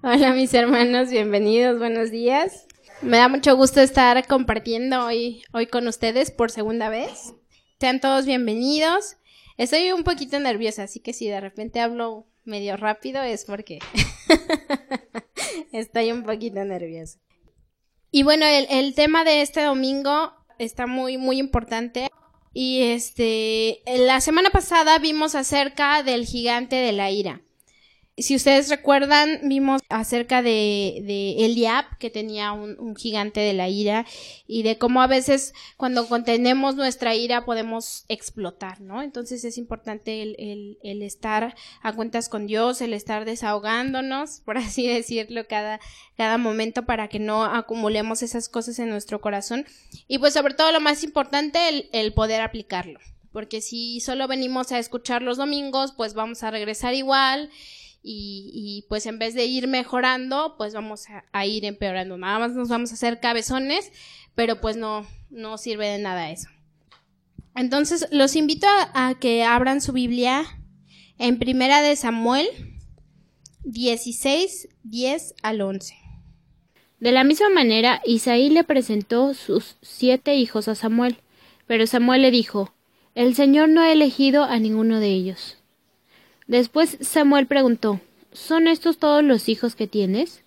Hola mis hermanos, bienvenidos, buenos días. Me da mucho gusto estar compartiendo hoy, hoy con ustedes por segunda vez. Sean todos bienvenidos. Estoy un poquito nerviosa, así que si de repente hablo medio rápido es porque estoy un poquito nerviosa. Y bueno, el, el tema de este domingo está muy, muy importante. Y este, la semana pasada vimos acerca del gigante de la ira. Si ustedes recuerdan, vimos acerca de, de Eliab, que tenía un, gigante de la ira, y de cómo a veces cuando contenemos nuestra ira podemos explotar, ¿no? Entonces es importante el, el, el estar a cuentas con Dios, el estar desahogándonos, por así decirlo, cada, cada momento para que no acumulemos esas cosas en nuestro corazón. Y pues sobre todo lo más importante, el, el poder aplicarlo. Porque si solo venimos a escuchar los domingos, pues vamos a regresar igual y, pues en vez de ir mejorando, pues vamos a, ir empeorando. Nada más nos vamos a hacer cabezones, pero pues no, no sirve de nada eso. Entonces, los invito a, que abran su Biblia en Primera de Samuel 16, 10 al 11. De la misma manera, Isaí le presentó sus siete hijos a Samuel, pero Samuel le dijo, El Señor no ha elegido a ninguno de ellos. Después Samuel preguntó ¿Son estos todos los hijos que tienes?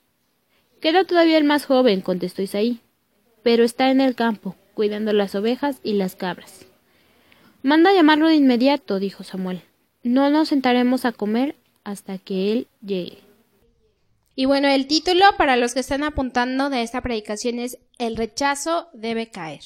Queda todavía el más joven, contestó Isaí, pero está en el campo, cuidando las ovejas y las cabras. Manda llamarlo de inmediato, dijo Samuel. No nos sentaremos a comer hasta que él llegue. Y bueno, el título para los que están apuntando de esta predicación es El rechazo debe caer.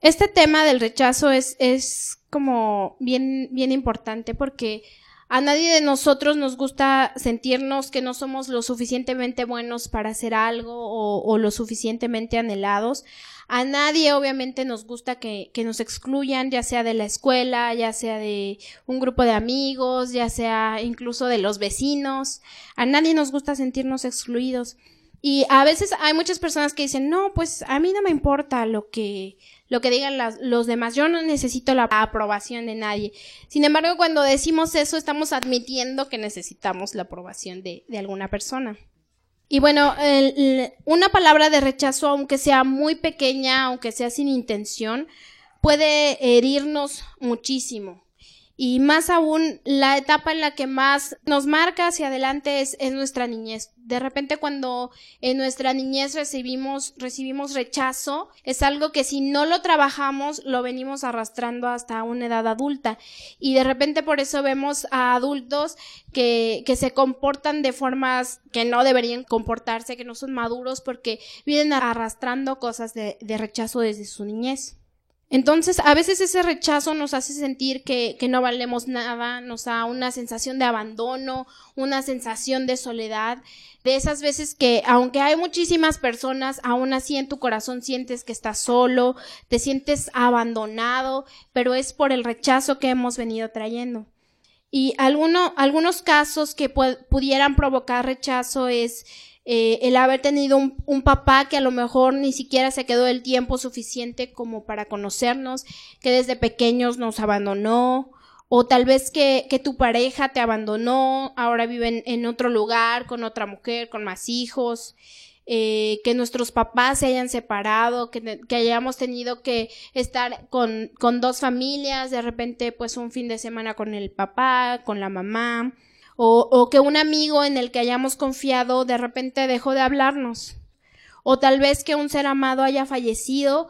Este tema del rechazo es, es como bien, bien importante porque a nadie de nosotros nos gusta sentirnos que no somos lo suficientemente buenos para hacer algo o, lo suficientemente anhelados. A nadie obviamente nos gusta que, que, nos excluyan, ya sea de la escuela, ya sea de un grupo de amigos, ya sea incluso de los vecinos. A nadie nos gusta sentirnos excluidos. Y a veces hay muchas personas que dicen, no, pues a mí no me importa lo que, lo que digan los demás, yo no necesito la aprobación de nadie. Sin embargo, cuando decimos eso, estamos admitiendo que necesitamos la aprobación de, de alguna persona. Y bueno, una palabra de rechazo, aunque sea muy pequeña, aunque sea sin intención, puede herirnos muchísimo. Y más aún, la etapa en la que más nos marca hacia adelante es, nuestra niñez. De repente cuando en nuestra niñez recibimos, recibimos rechazo, es algo que si no lo trabajamos, lo venimos arrastrando hasta una edad adulta. Y de repente por eso vemos a adultos que, que se comportan de formas que no deberían comportarse, que no son maduros porque vienen arrastrando cosas de, de rechazo desde su niñez. Entonces, a veces ese rechazo nos hace sentir que, no valemos nada, nos da una sensación de abandono, una sensación de soledad, de esas veces que, aunque hay muchísimas personas, aún así en tu corazón sientes que estás solo, te sientes abandonado, pero es por el rechazo que hemos venido trayendo. Y alguno, algunos casos que pudieran provocar rechazo es eh, el haber tenido un, papá que a lo mejor ni siquiera se quedó el tiempo suficiente como para conocernos, que desde pequeños nos abandonó, o tal vez que, que tu pareja te abandonó, ahora viven en otro lugar, con otra mujer, con más hijos. Eh, que nuestros papás se hayan separado, que, que hayamos tenido que estar con, con dos familias, de repente pues un fin de semana con el papá, con la mamá, o, que un amigo en el que hayamos confiado de repente dejó de hablarnos, o tal vez que un ser amado haya fallecido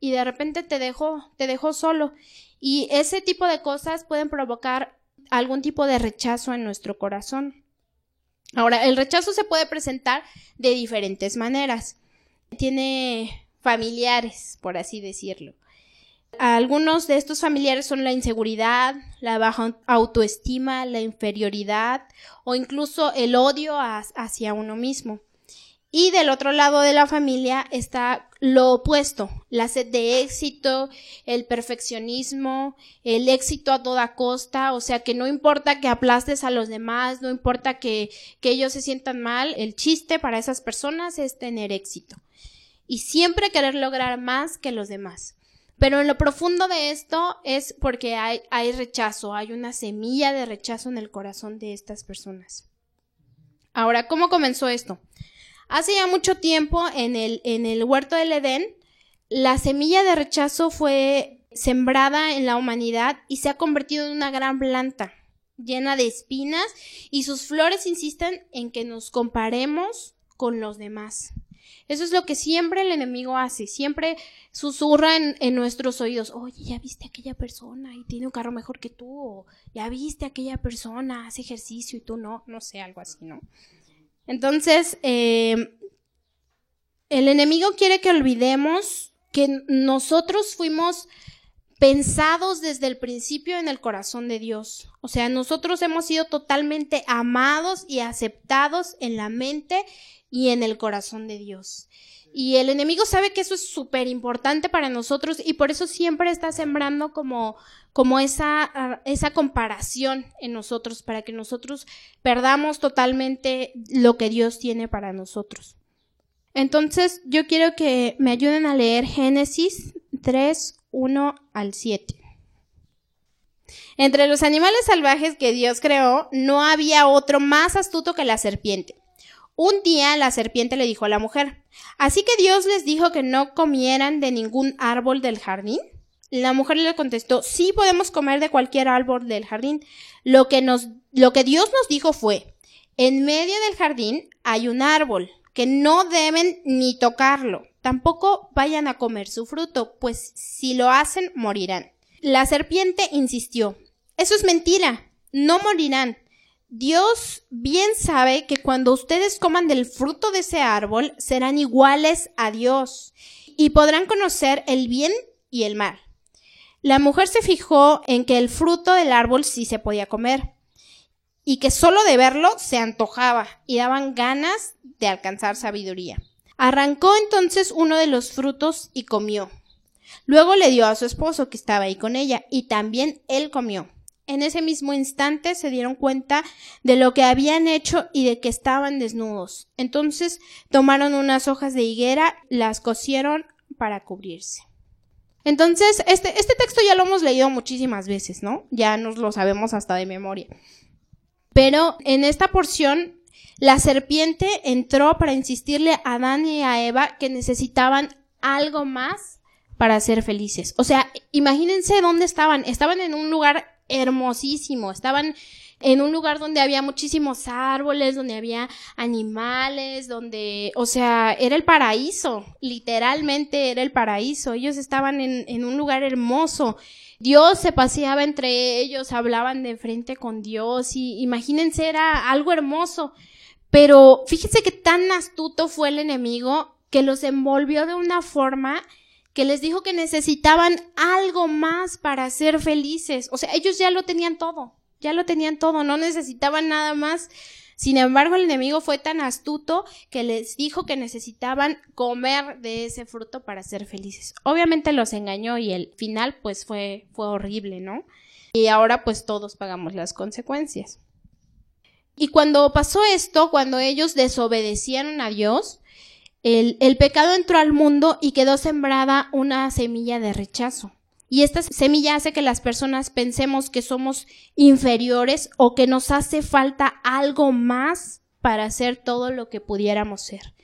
y de repente te dejó, te dejó solo. Y ese tipo de cosas pueden provocar algún tipo de rechazo en nuestro corazón. Ahora, el rechazo se puede presentar de diferentes maneras. Tiene familiares, por así decirlo. Algunos de estos familiares son la inseguridad, la baja autoestima, la inferioridad o incluso el odio hacia uno mismo. Y del otro lado de la familia está lo opuesto, la sed de éxito, el perfeccionismo, el éxito a toda costa, o sea que no importa que aplastes a los demás, no importa que, ellos se sientan mal, el chiste para esas personas es tener éxito. Y siempre querer lograr más que los demás. Pero en lo profundo de esto es porque hay, rechazo, hay una semilla de rechazo en el corazón de estas personas. Ahora, ¿cómo comenzó esto? Hace ya mucho tiempo en el, en el huerto del Edén, la semilla de rechazo fue sembrada en la humanidad y se ha convertido en una gran planta llena de espinas y sus flores insisten en que nos comparemos con los demás. Eso es lo que siempre el enemigo hace, siempre susurra en, nuestros oídos, oye, ya viste a aquella persona y tiene un carro mejor que tú, o ya viste a aquella persona, hace ejercicio y tú no, no sé, algo así, ¿no? Entonces, eh, el enemigo quiere que olvidemos que nosotros fuimos pensados desde el principio en el corazón de Dios. O sea, nosotros hemos sido totalmente amados y aceptados en la mente y en el corazón de Dios. Y el enemigo sabe que eso es súper importante para nosotros y por eso siempre está sembrando como, como esa, ah, esa comparación en nosotros, para que nosotros perdamos totalmente lo que Dios tiene para nosotros. Entonces, yo quiero que me ayuden a leer Génesis 3, 1 al 7. Entre los animales salvajes que Dios creó, no había otro más astuto que la serpiente. Un día la serpiente le dijo a la mujer, ¿así que Dios les dijo que no comieran de ningún árbol del jardín? La mujer le contestó, sí podemos comer de cualquier árbol del jardín. Lo que nos, lo que Dios nos dijo fue, en medio del jardín hay un árbol, que no deben ni tocarlo. Tampoco vayan a comer su fruto, pues si lo hacen morirán. La serpiente insistió, eso es mentira, no morirán. Dios bien sabe que cuando ustedes coman del fruto de ese árbol serán iguales a Dios y podrán conocer el bien y el mal. La mujer se fijó en que el fruto del árbol sí se podía comer y que solo de verlo se antojaba y daban ganas de alcanzar sabiduría. Arrancó entonces uno de los frutos y comió. Luego le dio a su esposo que estaba ahí con ella y también él comió. En ese mismo instante se dieron cuenta de lo que habían hecho y de que estaban desnudos. Entonces tomaron unas hojas de higuera, las cosieron para cubrirse. Entonces, este, este texto ya lo hemos leído muchísimas veces, ¿no? Ya nos lo sabemos hasta de memoria. Pero en esta porción, la serpiente entró para insistirle a Adán y a Eva que necesitaban algo más para ser felices. O sea, imagínense dónde estaban. Estaban en un lugar hermosísimo, estaban en un lugar donde había muchísimos árboles, donde había animales, donde, o sea, era el paraíso, literalmente era el paraíso. Ellos estaban en, en un lugar hermoso Dios se paseaba entre ellos, hablaban de frente con Dios y imagínense, era algo hermoso. Pero fíjense que tan astuto fue el enemigo que los envolvió de una forma que les dijo que necesitaban algo más para ser felices. O sea, ellos ya lo tenían todo, ya lo tenían todo, no necesitaban nada más. Sin embargo, el enemigo fue tan astuto que les dijo que necesitaban comer de ese fruto para ser felices. Obviamente los engañó y el final pues fue, fue horrible, ¿no? Y ahora pues todos pagamos las consecuencias. Y cuando pasó esto, cuando ellos desobedecieron a Dios, el, pecado entró al mundo y quedó sembrada una semilla de rechazo. Y esta semilla hace que las personas pensemos que somos inferiores o que nos hace falta algo más para hacer todo lo que pudiéramos ser.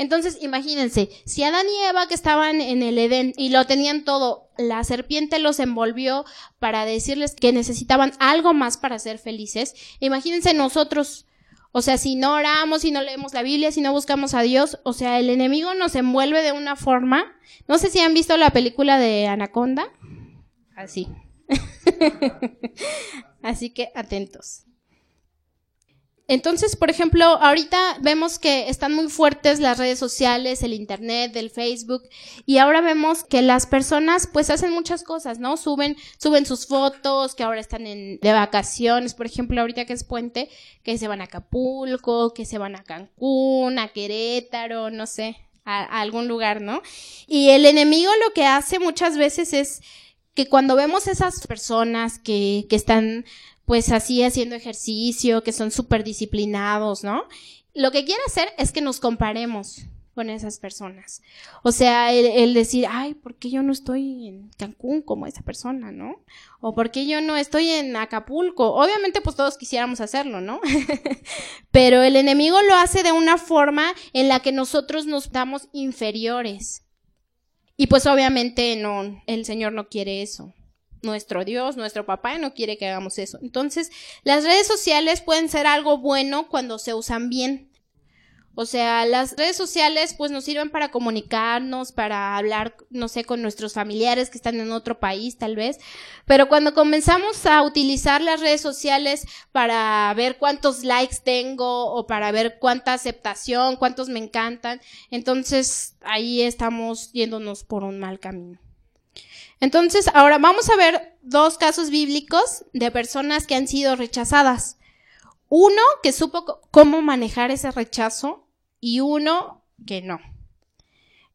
Entonces, imagínense, si Adán y Eva que estaban en el Edén y lo tenían todo, la serpiente los envolvió para decirles que necesitaban algo más para ser felices, imagínense nosotros, o sea, si no oramos, si no leemos la Biblia, si no buscamos a Dios, o sea, el enemigo nos envuelve de una forma. No sé si han visto la película de Anaconda. Así. Así que atentos. Entonces, por ejemplo, ahorita vemos que están muy fuertes las redes sociales, el internet, el Facebook, y ahora vemos que las personas pues hacen muchas cosas, ¿no? Suben, suben sus fotos, que ahora están en, de vacaciones, por ejemplo, ahorita que es puente, que se van a Acapulco, que se van a Cancún, a Querétaro, no sé, a, algún lugar, ¿no? Y el enemigo lo que hace muchas veces es que cuando vemos esas personas que, que están pues así haciendo ejercicio, que son súper disciplinados, ¿no? Lo que quiere hacer es que nos comparemos. con esas personas. O sea, el, decir, ay, ¿por qué yo no estoy en Cancún como esa persona, no? O ¿por qué yo no estoy en Acapulco? Obviamente, pues todos quisiéramos hacerlo, ¿no? Pero el enemigo lo hace de una forma en la que nosotros nos damos inferiores. Y pues obviamente no, el Señor no quiere eso. Nuestro Dios, nuestro papá no quiere que hagamos eso. Entonces, las redes sociales pueden ser algo bueno cuando se usan bien o sea, las redes sociales pues nos sirven para comunicarnos, para hablar, no sé, con nuestros familiares que están en otro país tal vez, pero cuando comenzamos a utilizar las redes sociales para ver cuántos likes tengo o para ver cuánta aceptación, cuántos me encantan, entonces ahí estamos yéndonos por un mal camino. Entonces, ahora vamos a ver dos casos bíblicos de personas que han sido rechazadas. Uno que supo cómo manejar ese rechazo y uno que no.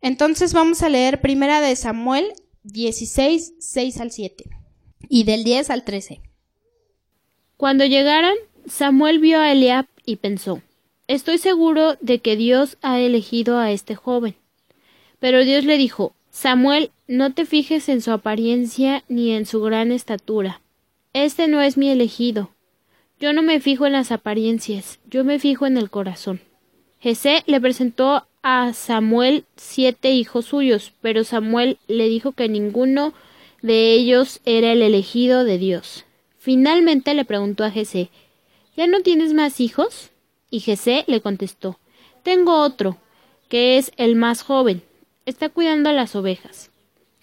Entonces vamos a leer primera de Samuel 16, 6 al 7 y del 10 al 13. Cuando llegaron, Samuel vio a Eliab y pensó, Estoy seguro de que Dios ha elegido a este joven. Pero Dios le dijo, Samuel, no te fijes en su apariencia ni en su gran estatura. Este no es mi elegido. Yo no me fijo en las apariencias, yo me fijo en el corazón. Jesé le presentó a Samuel siete hijos suyos, pero Samuel le dijo que ninguno de ellos era el elegido de Dios. Finalmente le preguntó a Jesé ¿Ya no tienes más hijos? Y Jesé le contestó Tengo otro, que es el más joven. Está cuidando a las ovejas.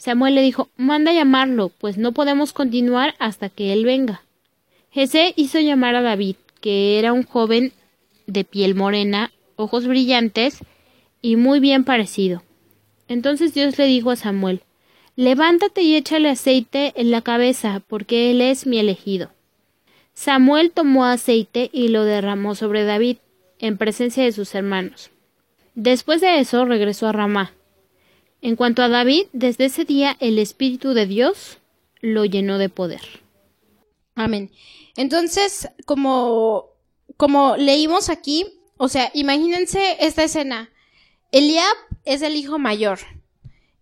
Samuel le dijo Manda llamarlo, pues no podemos continuar hasta que él venga. Jesé hizo llamar a David, que era un joven de piel morena, ojos brillantes y muy bien parecido. Entonces Dios le dijo a Samuel, Levántate y échale aceite en la cabeza, porque él es mi elegido. Samuel tomó aceite y lo derramó sobre David, en presencia de sus hermanos. Después de eso regresó a Ramá. En cuanto a David, desde ese día el Espíritu de Dios lo llenó de poder. Amén. Entonces, como, como leímos aquí, o sea, imagínense esta escena. Eliab es el hijo mayor.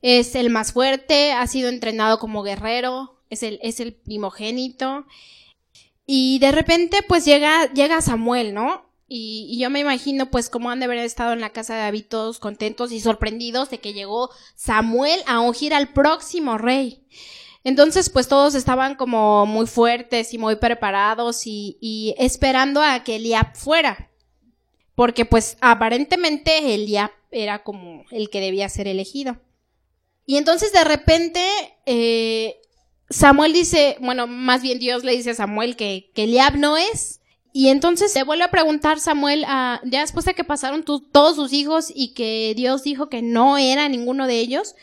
Es el más fuerte, ha sido entrenado como guerrero, es el, es el primogénito. Y de repente, pues llega, llega Samuel, ¿no? Y, y, yo me imagino, pues, cómo han de haber estado en la casa de David todos contentos y sorprendidos de que llegó Samuel a ungir al próximo rey. Entonces, pues todos estaban como muy fuertes y muy preparados y, esperando a que Eliab fuera. Porque pues aparentemente Eliab era como el que debía ser elegido. Y entonces de repente eh, Samuel dice, bueno, más bien Dios le dice a Samuel que, que Eliab no es. Y entonces se vuelve a preguntar Samuel, a, ya después de que pasaron todos sus hijos y que Dios dijo que no era ninguno de ellos,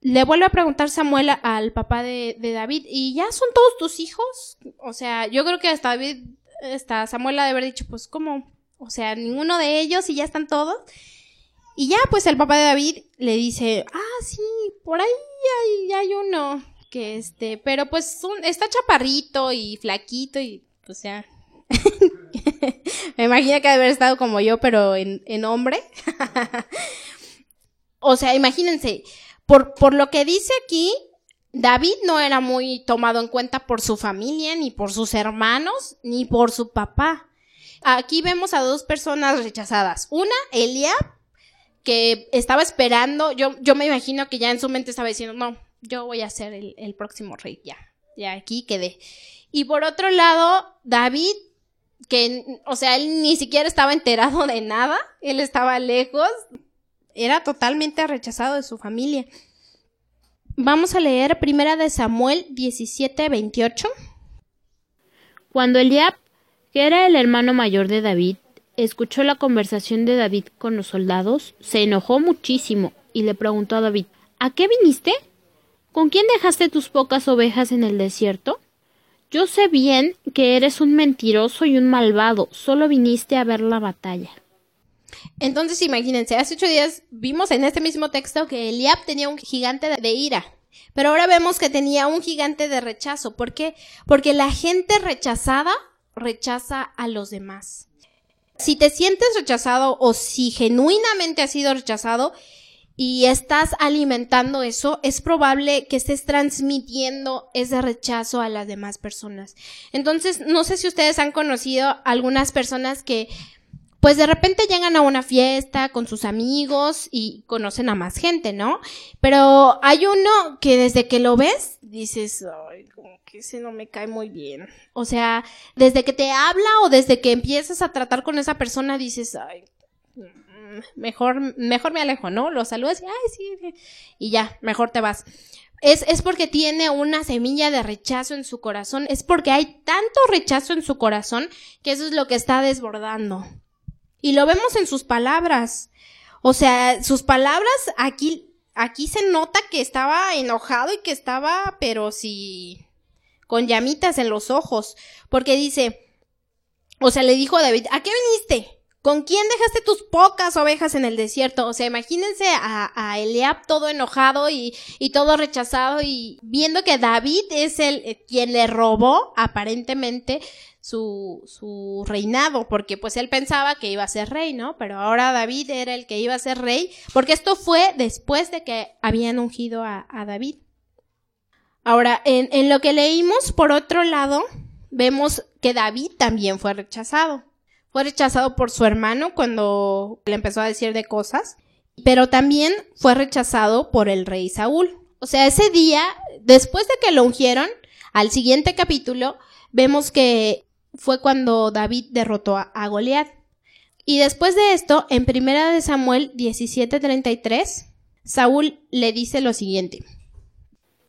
le vuelve a preguntar Samuel al papá de, David, ¿y ya son todos tus hijos? O sea, yo creo que hasta David, hasta Samuel ha de haber dicho, pues, ¿cómo? O sea, ninguno de ellos y ya están todos. Y ya, pues el papá de David le dice, ah, sí, por ahí hay, hay uno, que este, pero pues está chaparrito y flaquito y, o sea, me imagino que haber estado como yo, pero en, en hombre. o sea, imagínense, por, por lo que dice aquí, David no era muy tomado en cuenta por su familia, ni por sus hermanos, ni por su papá. Aquí vemos a dos personas rechazadas. Una, Eliab, que estaba esperando, yo, yo me imagino que ya en su mente estaba diciendo, no, yo voy a ser el, el próximo rey, ya, ya aquí quedé. Y por otro lado, David, que, o sea, él ni siquiera estaba enterado de nada, él estaba lejos, era totalmente rechazado de su familia. Vamos a leer primera de Samuel 17, 28. Cuando Eliab, que era el hermano mayor de David, escuchó la conversación de David con los soldados, se enojó muchísimo y le preguntó a David, ¿A qué viniste? ¿Con quién dejaste tus pocas ovejas en el desierto? Yo sé bien que eres un mentiroso y un malvado, solo viniste a ver la batalla. Entonces imagínense, hace ocho días vimos en este mismo texto que Eliab tenía un gigante de ira, pero ahora vemos que tenía un gigante de rechazo. ¿Por qué? Porque la gente rechazada rechaza a los demás. Si te sientes rechazado o si genuinamente has sido rechazado y estás alimentando eso, es probable que estés transmitiendo ese rechazo a las demás personas. Entonces, no sé si ustedes han conocido algunas personas que pues de repente llegan a una fiesta con sus amigos y conocen a más gente, ¿no? Pero hay uno que desde que lo ves dices, ay, como que ese no me cae muy bien. O sea, desde que te habla o desde que empiezas a tratar con esa persona dices, ay, mejor, mejor me alejo, ¿no? Lo saludas y, ay, sí, y ya, mejor te vas. Es, es porque tiene una semilla de rechazo en su corazón, es porque hay tanto rechazo en su corazón que eso es lo que está desbordando. Y lo vemos en sus palabras. O sea, sus palabras aquí, aquí se nota que estaba enojado y que estaba, pero sí, con llamitas en los ojos. Porque dice, o sea, le dijo a David, ¿a qué viniste? ¿Con quién dejaste tus pocas ovejas en el desierto? O sea, imagínense a, a Eliab todo enojado y, todo rechazado y viendo que David es el eh, quien le robó aparentemente su, su reinado, porque pues él pensaba que iba a ser rey, ¿no? Pero ahora David era el que iba a ser rey, porque esto fue después de que habían ungido a, a David. Ahora, en, en lo que leímos, por otro lado, vemos que David también fue rechazado. Fue rechazado por su hermano cuando le empezó a decir de cosas, pero también fue rechazado por el rey Saúl. O sea, ese día, después de que lo ungieron, al siguiente capítulo, vemos que fue cuando David derrotó a, Goliat. Y después de esto, en primera de Samuel 17:33, Saúl le dice lo siguiente.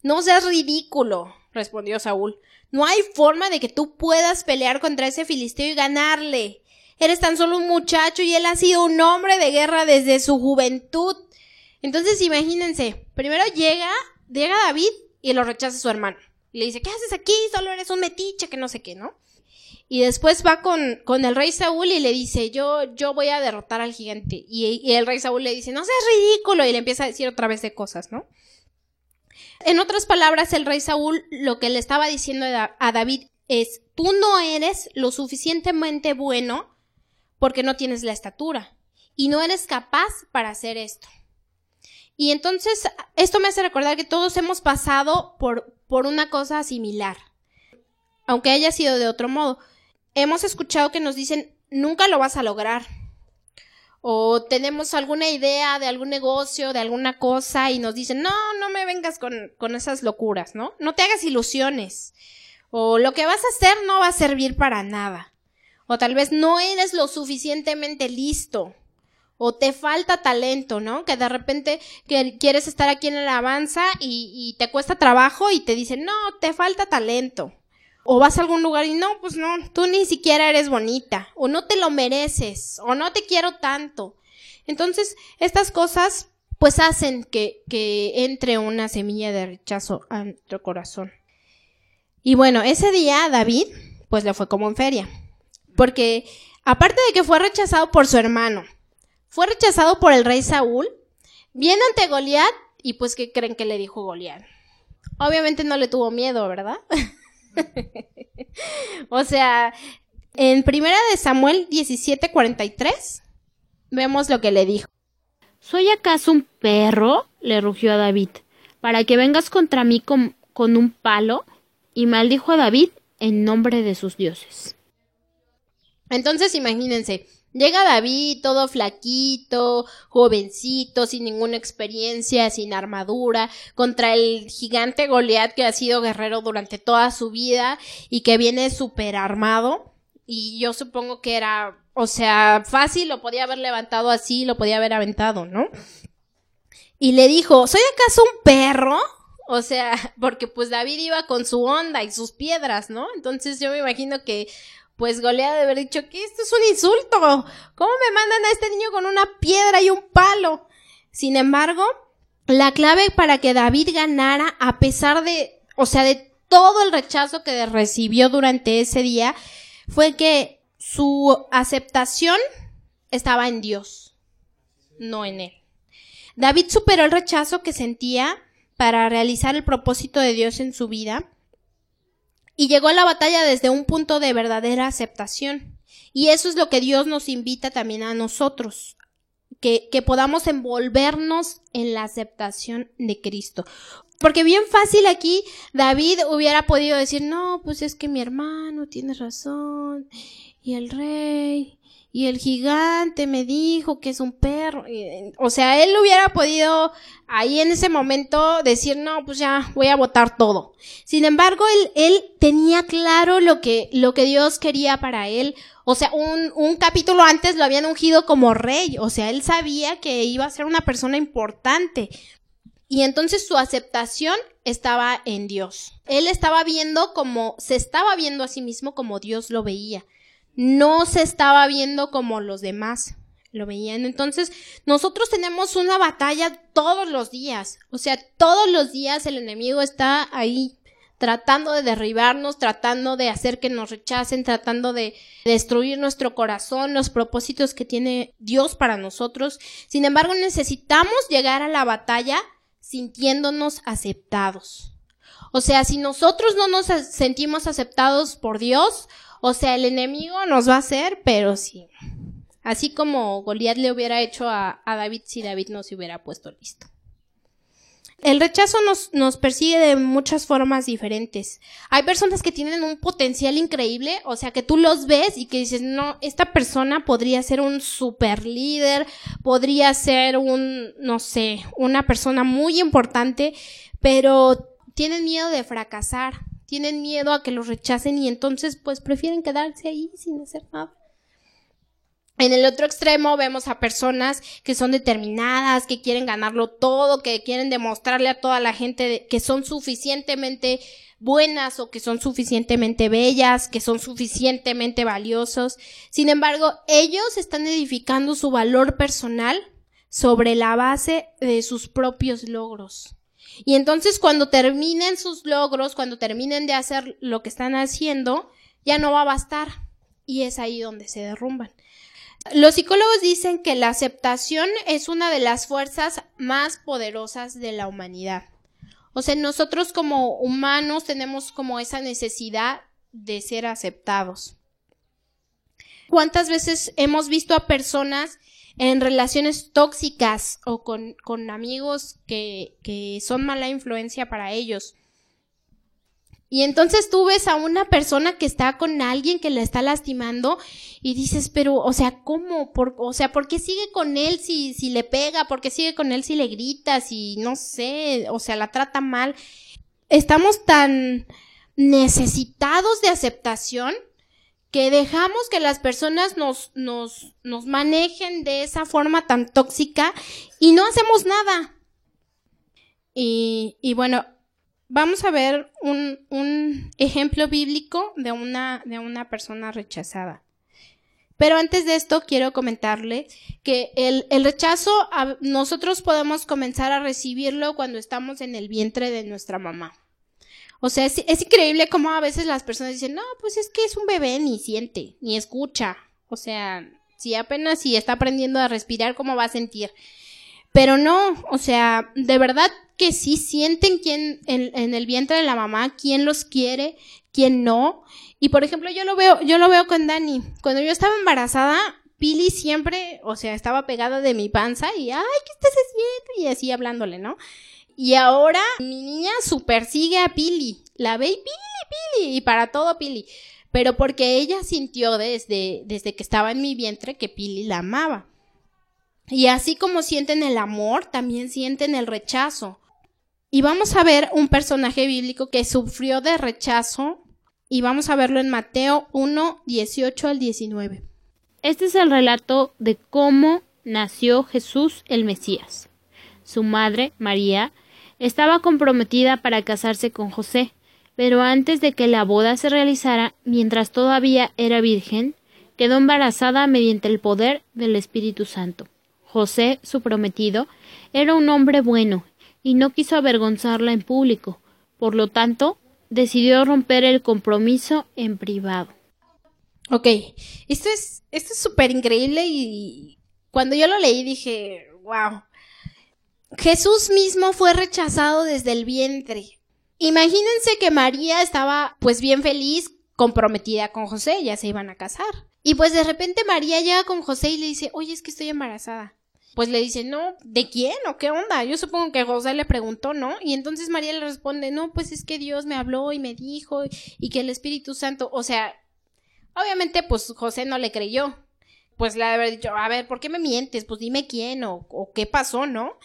No seas ridículo, respondió Saúl. No hay forma de que tú puedas pelear contra ese filisteo y ganarle. Eres tan solo un muchacho y él ha sido un hombre de guerra desde su juventud. Entonces imagínense, primero llega, llega David y lo rechaza su hermano. Y le dice, ¿qué haces aquí? Solo eres un metiche, que no sé qué, ¿no? Y después va con, con el rey Saúl y le dice, yo, yo voy a derrotar al gigante. Y, y el rey Saúl le dice, no seas ridículo. Y le empieza a decir otra vez de cosas, ¿no? En otras palabras, el rey Saúl lo que le estaba diciendo a David es, tú no eres lo suficientemente bueno porque no tienes la estatura y no eres capaz para hacer esto. Y entonces esto me hace recordar que todos hemos pasado por, por una cosa similar, aunque haya sido de otro modo. Hemos escuchado que nos dicen, nunca lo vas a lograr. O tenemos alguna idea de algún negocio, de alguna cosa, y nos dicen, no, no me vengas con, con esas locuras, ¿no? No te hagas ilusiones. O lo que vas a hacer no va a servir para nada. O tal vez no eres lo suficientemente listo. O te falta talento, ¿no? Que de repente quieres estar aquí en la alabanza y, te cuesta trabajo y te dicen, no, te falta talento. O vas a algún lugar y no, pues no, tú ni siquiera eres bonita. O no te lo mereces. O no te quiero tanto. Entonces, estas cosas pues hacen que, que entre una semilla de rechazo a nuestro corazón. Y bueno, ese día David pues le fue como en feria. Porque aparte de que fue rechazado por su hermano, fue rechazado por el rey Saúl, viene ante Goliat y pues ¿qué creen que le dijo Goliat? Obviamente no le tuvo miedo, ¿verdad? o sea, en primera de Samuel 17:43 vemos lo que le dijo. ¿Soy acaso un perro? le rugió a David, para que vengas contra mí con, con un palo. Y maldijo a David en nombre de sus dioses. Entonces imagínense, llega David todo flaquito, jovencito, sin ninguna experiencia, sin armadura, contra el gigante Goliat que ha sido guerrero durante toda su vida y que viene súper armado. Y yo supongo que era, o sea, fácil, lo podía haber levantado así, lo podía haber aventado, ¿no? Y le dijo, ¿soy acaso un perro? O sea, porque pues David iba con su onda y sus piedras, ¿no? Entonces yo me imagino que pues Goliat de haber dicho que esto es un insulto. ¿Cómo me mandan a este niño con una piedra y un palo? Sin embargo, la clave para que David ganara, a pesar de, o sea, de todo el rechazo que recibió durante ese día, fue que su aceptación estaba en Dios, no en él. David superó el rechazo que sentía para realizar el propósito de Dios en su vida y llegó a la batalla desde un punto de verdadera aceptación. Y eso es lo que Dios nos invita también a nosotros, que, que podamos envolvernos en la aceptación de Cristo. Porque bien fácil aquí David hubiera podido decir, no, pues es que mi hermano tiene razón, y el rey, y el gigante me dijo que es un perro. O sea, él hubiera podido ahí en ese momento decir, no, pues ya voy a votar todo. Sin embargo, él, él tenía claro lo que, lo que Dios quería para él. O sea, un, un capítulo antes lo habían ungido como rey. O sea, él sabía que iba a ser una persona importante. Y entonces su aceptación estaba en Dios. Él estaba viendo como, se estaba viendo a sí mismo como Dios lo veía no se estaba viendo como los demás lo veían. Entonces, nosotros tenemos una batalla todos los días. O sea, todos los días el enemigo está ahí tratando de derribarnos, tratando de hacer que nos rechacen, tratando de destruir nuestro corazón, los propósitos que tiene Dios para nosotros. Sin embargo, necesitamos llegar a la batalla sintiéndonos aceptados. O sea, si nosotros no nos sentimos aceptados por Dios, o sea, el enemigo nos va a hacer, pero sí. Así como Goliat le hubiera hecho a, David si David no se hubiera puesto listo. El rechazo nos, nos, persigue de muchas formas diferentes. Hay personas que tienen un potencial increíble, o sea, que tú los ves y que dices, no, esta persona podría ser un super líder, podría ser un, no sé, una persona muy importante, pero tienen miedo de fracasar, tienen miedo a que los rechacen y entonces pues prefieren quedarse ahí sin hacer nada. En el otro extremo vemos a personas que son determinadas, que quieren ganarlo todo, que quieren demostrarle a toda la gente que son suficientemente buenas o que son suficientemente bellas, que son suficientemente valiosos. Sin embargo, ellos están edificando su valor personal sobre la base de sus propios logros. Y entonces cuando terminen sus logros, cuando terminen de hacer lo que están haciendo, ya no va a bastar. Y es ahí donde se derrumban. Los psicólogos dicen que la aceptación es una de las fuerzas más poderosas de la humanidad. O sea, nosotros como humanos tenemos como esa necesidad de ser aceptados. ¿Cuántas veces hemos visto a personas en relaciones tóxicas o con, con amigos que, que son mala influencia para ellos. Y entonces tú ves a una persona que está con alguien que le está lastimando y dices, pero, o sea, ¿cómo? Por, o sea, ¿por qué sigue con él si, si le pega? ¿Por qué sigue con él si le grita? Si, no sé, o sea, la trata mal. Estamos tan necesitados de aceptación que dejamos que las personas nos, nos, nos manejen de esa forma tan tóxica y no hacemos nada. Y, y bueno, vamos a ver un, un ejemplo bíblico de una, de una persona rechazada. Pero antes de esto quiero comentarle que el, el rechazo nosotros podemos comenzar a recibirlo cuando estamos en el vientre de nuestra mamá. O sea, es, es increíble cómo a veces las personas dicen, no, pues es que es un bebé, ni siente, ni escucha. O sea, si apenas si está aprendiendo a respirar, ¿cómo va a sentir? Pero no, o sea, de verdad que sí sienten quién en, en, el vientre de la mamá, quién los quiere, quién no. Y por ejemplo, yo lo veo, yo lo veo con Dani. Cuando yo estaba embarazada, Pili siempre, o sea, estaba pegada de mi panza y, ay, ¿qué estás haciendo? Y así hablándole, ¿no? Y ahora mi niña super sigue a Pili. La ve y Pili, Pili. Y para todo Pili. Pero porque ella sintió desde, desde que estaba en mi vientre que Pili la amaba. Y así como sienten el amor, también sienten el rechazo. Y vamos a ver un personaje bíblico que sufrió de rechazo y vamos a verlo en Mateo 1, 18 al 19. Este es el relato de cómo nació Jesús el Mesías. Su madre, María, estaba comprometida para casarse con José, pero antes de que la boda se realizara, mientras todavía era virgen, quedó embarazada mediante el poder del Espíritu Santo. José, su prometido, era un hombre bueno y no quiso avergonzarla en público, por lo tanto, decidió romper el compromiso en privado. Ok, esto es esto es súper increíble y cuando yo lo leí dije, wow, Jesús mismo fue rechazado desde el vientre. Imagínense que María estaba pues bien feliz, comprometida con José, ya se iban a casar. Y pues de repente María llega con José y le dice, oye, es que estoy embarazada. Pues le dice, no, ¿de quién o qué onda? Yo supongo que José le preguntó, ¿no? Y entonces María le responde, no, pues es que Dios me habló y me dijo y que el Espíritu Santo, o sea, obviamente pues José no le creyó. Pues le haber dicho, a ver, ¿por qué me mientes? Pues dime quién o, o qué pasó, ¿no?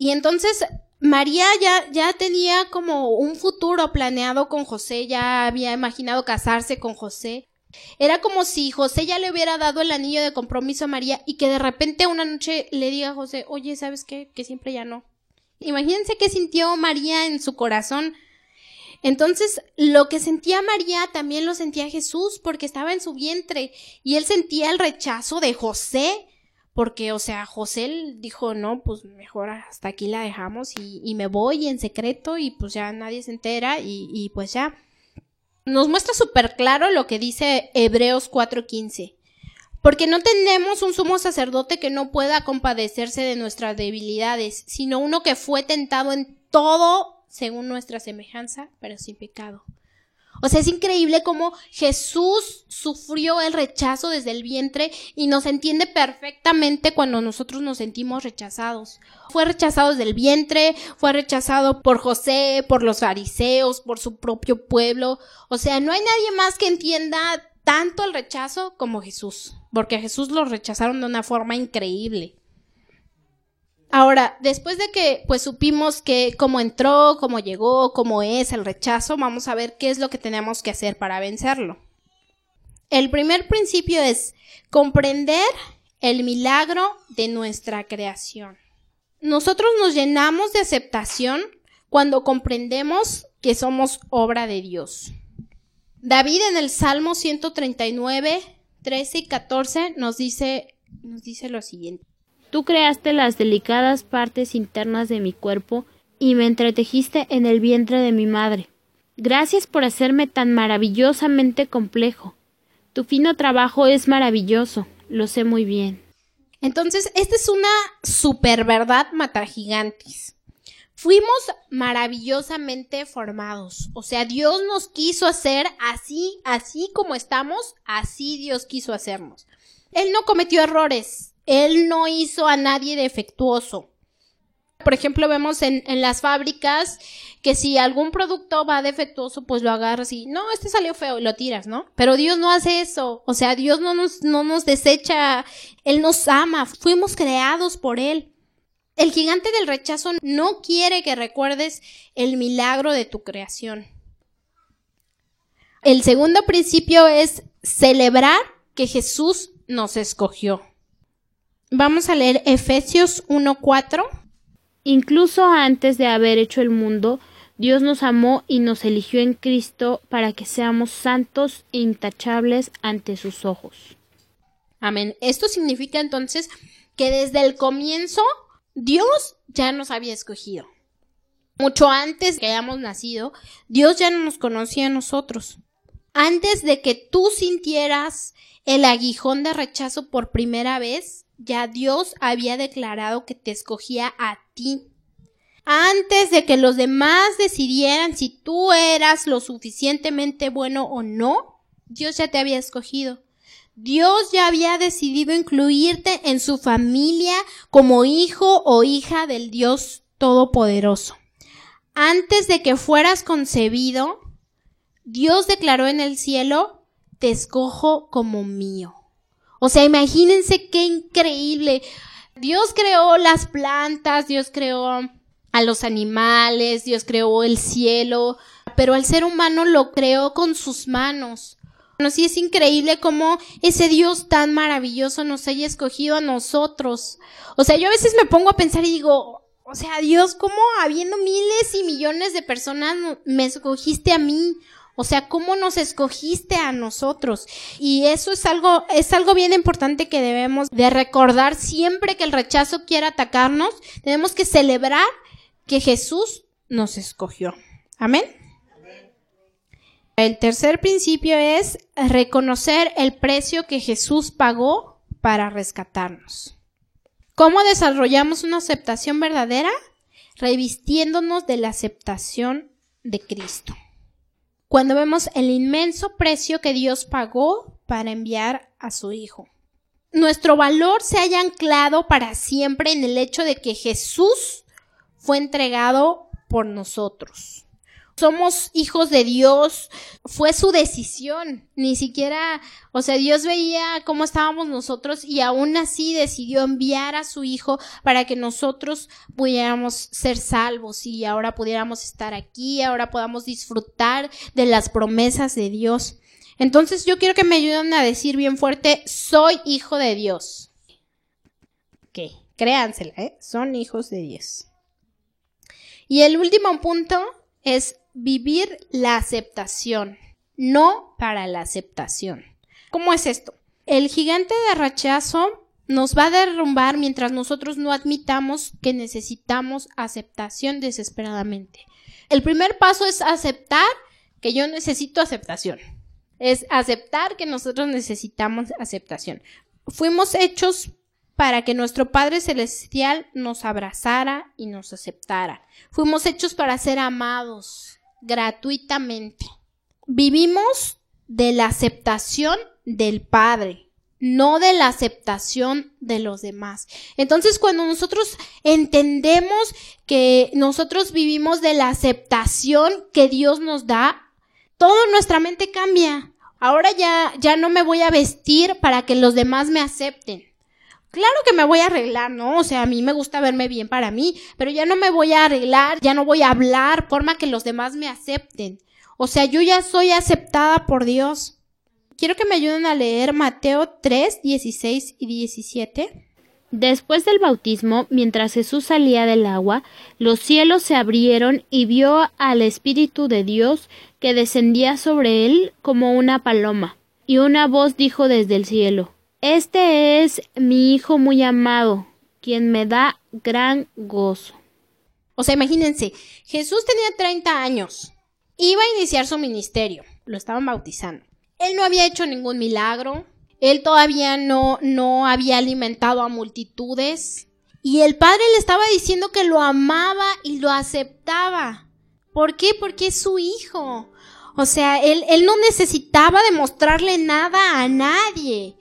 Y entonces María ya, ya tenía como un futuro planeado con José, ya había imaginado casarse con José. Era como si José ya le hubiera dado el anillo de compromiso a María y que de repente una noche le diga a José, oye, ¿sabes qué? Que siempre ya no. Imagínense qué sintió María en su corazón. Entonces, lo que sentía María también lo sentía Jesús porque estaba en su vientre y él sentía el rechazo de José porque, o sea, José dijo, no, pues mejor hasta aquí la dejamos y, y me voy en secreto y pues ya nadie se entera y, y pues ya nos muestra súper claro lo que dice Hebreos 4:15. Porque no tenemos un sumo sacerdote que no pueda compadecerse de nuestras debilidades, sino uno que fue tentado en todo según nuestra semejanza, pero sin pecado. O sea, es increíble cómo Jesús sufrió el rechazo desde el vientre y nos entiende perfectamente cuando nosotros nos sentimos rechazados. Fue rechazado desde el vientre, fue rechazado por José, por los fariseos, por su propio pueblo. O sea, no hay nadie más que entienda tanto el rechazo como Jesús, porque a Jesús lo rechazaron de una forma increíble. Ahora, después de que pues supimos que cómo entró, cómo llegó, cómo es el rechazo, vamos a ver qué es lo que tenemos que hacer para vencerlo. El primer principio es comprender el milagro de nuestra creación. Nosotros nos llenamos de aceptación cuando comprendemos que somos obra de Dios. David en el Salmo 139, 13 y 14 nos dice, nos dice lo siguiente. Tú creaste las delicadas partes internas de mi cuerpo y me entretejiste en el vientre de mi madre. Gracias por hacerme tan maravillosamente complejo. Tu fino trabajo es maravilloso, lo sé muy bien. Entonces, esta es una super verdad mata gigantes. Fuimos maravillosamente formados. O sea, Dios nos quiso hacer así, así como estamos, así Dios quiso hacernos. Él no cometió errores. Él no hizo a nadie defectuoso. Por ejemplo, vemos en, las fábricas que si algún producto va defectuoso, pues lo agarras y no, este salió feo y lo tiras, ¿no? Pero Dios no hace eso. O sea, Dios no nos, no nos desecha, Él nos ama, fuimos creados por Él. El gigante del rechazo no quiere que recuerdes el milagro de tu creación. El segundo principio es celebrar que Jesús nos escogió. Vamos a leer Efesios 1.4. Incluso antes de haber hecho el mundo, Dios nos amó y nos eligió en Cristo para que seamos santos e intachables ante sus ojos. Amén. Esto significa entonces que desde el comienzo Dios ya nos había escogido. Mucho antes que hayamos nacido, Dios ya no nos conocía a nosotros. Antes de que tú sintieras el aguijón de rechazo por primera vez, ya Dios había declarado que te escogía a ti. Antes de que los demás decidieran si tú eras lo suficientemente bueno o no, Dios ya te había escogido. Dios ya había decidido incluirte en su familia como hijo o hija del Dios Todopoderoso. Antes de que fueras concebido, Dios declaró en el cielo, te escojo como mío. O sea, imagínense qué increíble. Dios creó las plantas, Dios creó a los animales, Dios creó el cielo, pero al ser humano lo creó con sus manos. Bueno, sí es increíble cómo ese Dios tan maravilloso nos haya escogido a nosotros. O sea, yo a veces me pongo a pensar y digo, o sea, Dios, ¿cómo habiendo miles y millones de personas me escogiste a mí? O sea, cómo nos escogiste a nosotros. Y eso es algo, es algo bien importante que debemos de recordar siempre que el rechazo quiera atacarnos. Tenemos que celebrar que Jesús nos escogió. Amén. El tercer principio es reconocer el precio que Jesús pagó para rescatarnos. ¿Cómo desarrollamos una aceptación verdadera? Revistiéndonos de la aceptación de Cristo cuando vemos el inmenso precio que Dios pagó para enviar a su Hijo. Nuestro valor se haya anclado para siempre en el hecho de que Jesús fue entregado por nosotros somos hijos de Dios, fue su decisión, ni siquiera, o sea, Dios veía cómo estábamos nosotros y aún así decidió enviar a su hijo para que nosotros pudiéramos ser salvos y ahora pudiéramos estar aquí, ahora podamos disfrutar de las promesas de Dios. Entonces yo quiero que me ayuden a decir bien fuerte, soy hijo de Dios. Ok, créansela, ¿eh? Son hijos de Dios. Y el último punto es vivir la aceptación, no para la aceptación. ¿Cómo es esto? El gigante de rechazo nos va a derrumbar mientras nosotros no admitamos que necesitamos aceptación desesperadamente. El primer paso es aceptar que yo necesito aceptación. Es aceptar que nosotros necesitamos aceptación. Fuimos hechos para que nuestro Padre Celestial nos abrazara y nos aceptara. Fuimos hechos para ser amados, gratuitamente. Vivimos de la aceptación del Padre, no de la aceptación de los demás. Entonces, cuando nosotros entendemos que nosotros vivimos de la aceptación que Dios nos da, toda nuestra mente cambia. Ahora ya, ya no me voy a vestir para que los demás me acepten. Claro que me voy a arreglar, ¿no? O sea, a mí me gusta verme bien para mí, pero ya no me voy a arreglar, ya no voy a hablar, forma que los demás me acepten. O sea, yo ya soy aceptada por Dios. Quiero que me ayuden a leer Mateo 3, 16 y 17. Después del bautismo, mientras Jesús salía del agua, los cielos se abrieron y vio al Espíritu de Dios que descendía sobre él como una paloma. Y una voz dijo desde el cielo, este es mi hijo muy amado, quien me da gran gozo. O sea, imagínense, Jesús tenía 30 años, iba a iniciar su ministerio, lo estaban bautizando. Él no había hecho ningún milagro, él todavía no, no había alimentado a multitudes, y el padre le estaba diciendo que lo amaba y lo aceptaba. ¿Por qué? Porque es su hijo. O sea, él, él no necesitaba demostrarle nada a nadie.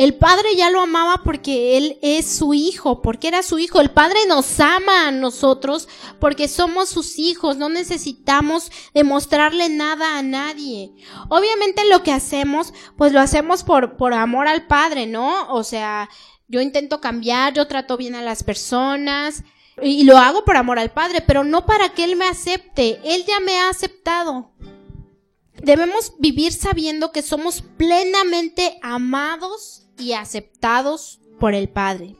El Padre ya lo amaba porque Él es su hijo, porque era su hijo. El Padre nos ama a nosotros porque somos sus hijos. No necesitamos demostrarle nada a nadie. Obviamente lo que hacemos, pues lo hacemos por, por amor al Padre, ¿no? O sea, yo intento cambiar, yo trato bien a las personas y lo hago por amor al Padre, pero no para que Él me acepte. Él ya me ha aceptado. Debemos vivir sabiendo que somos plenamente amados y aceptados por el Padre.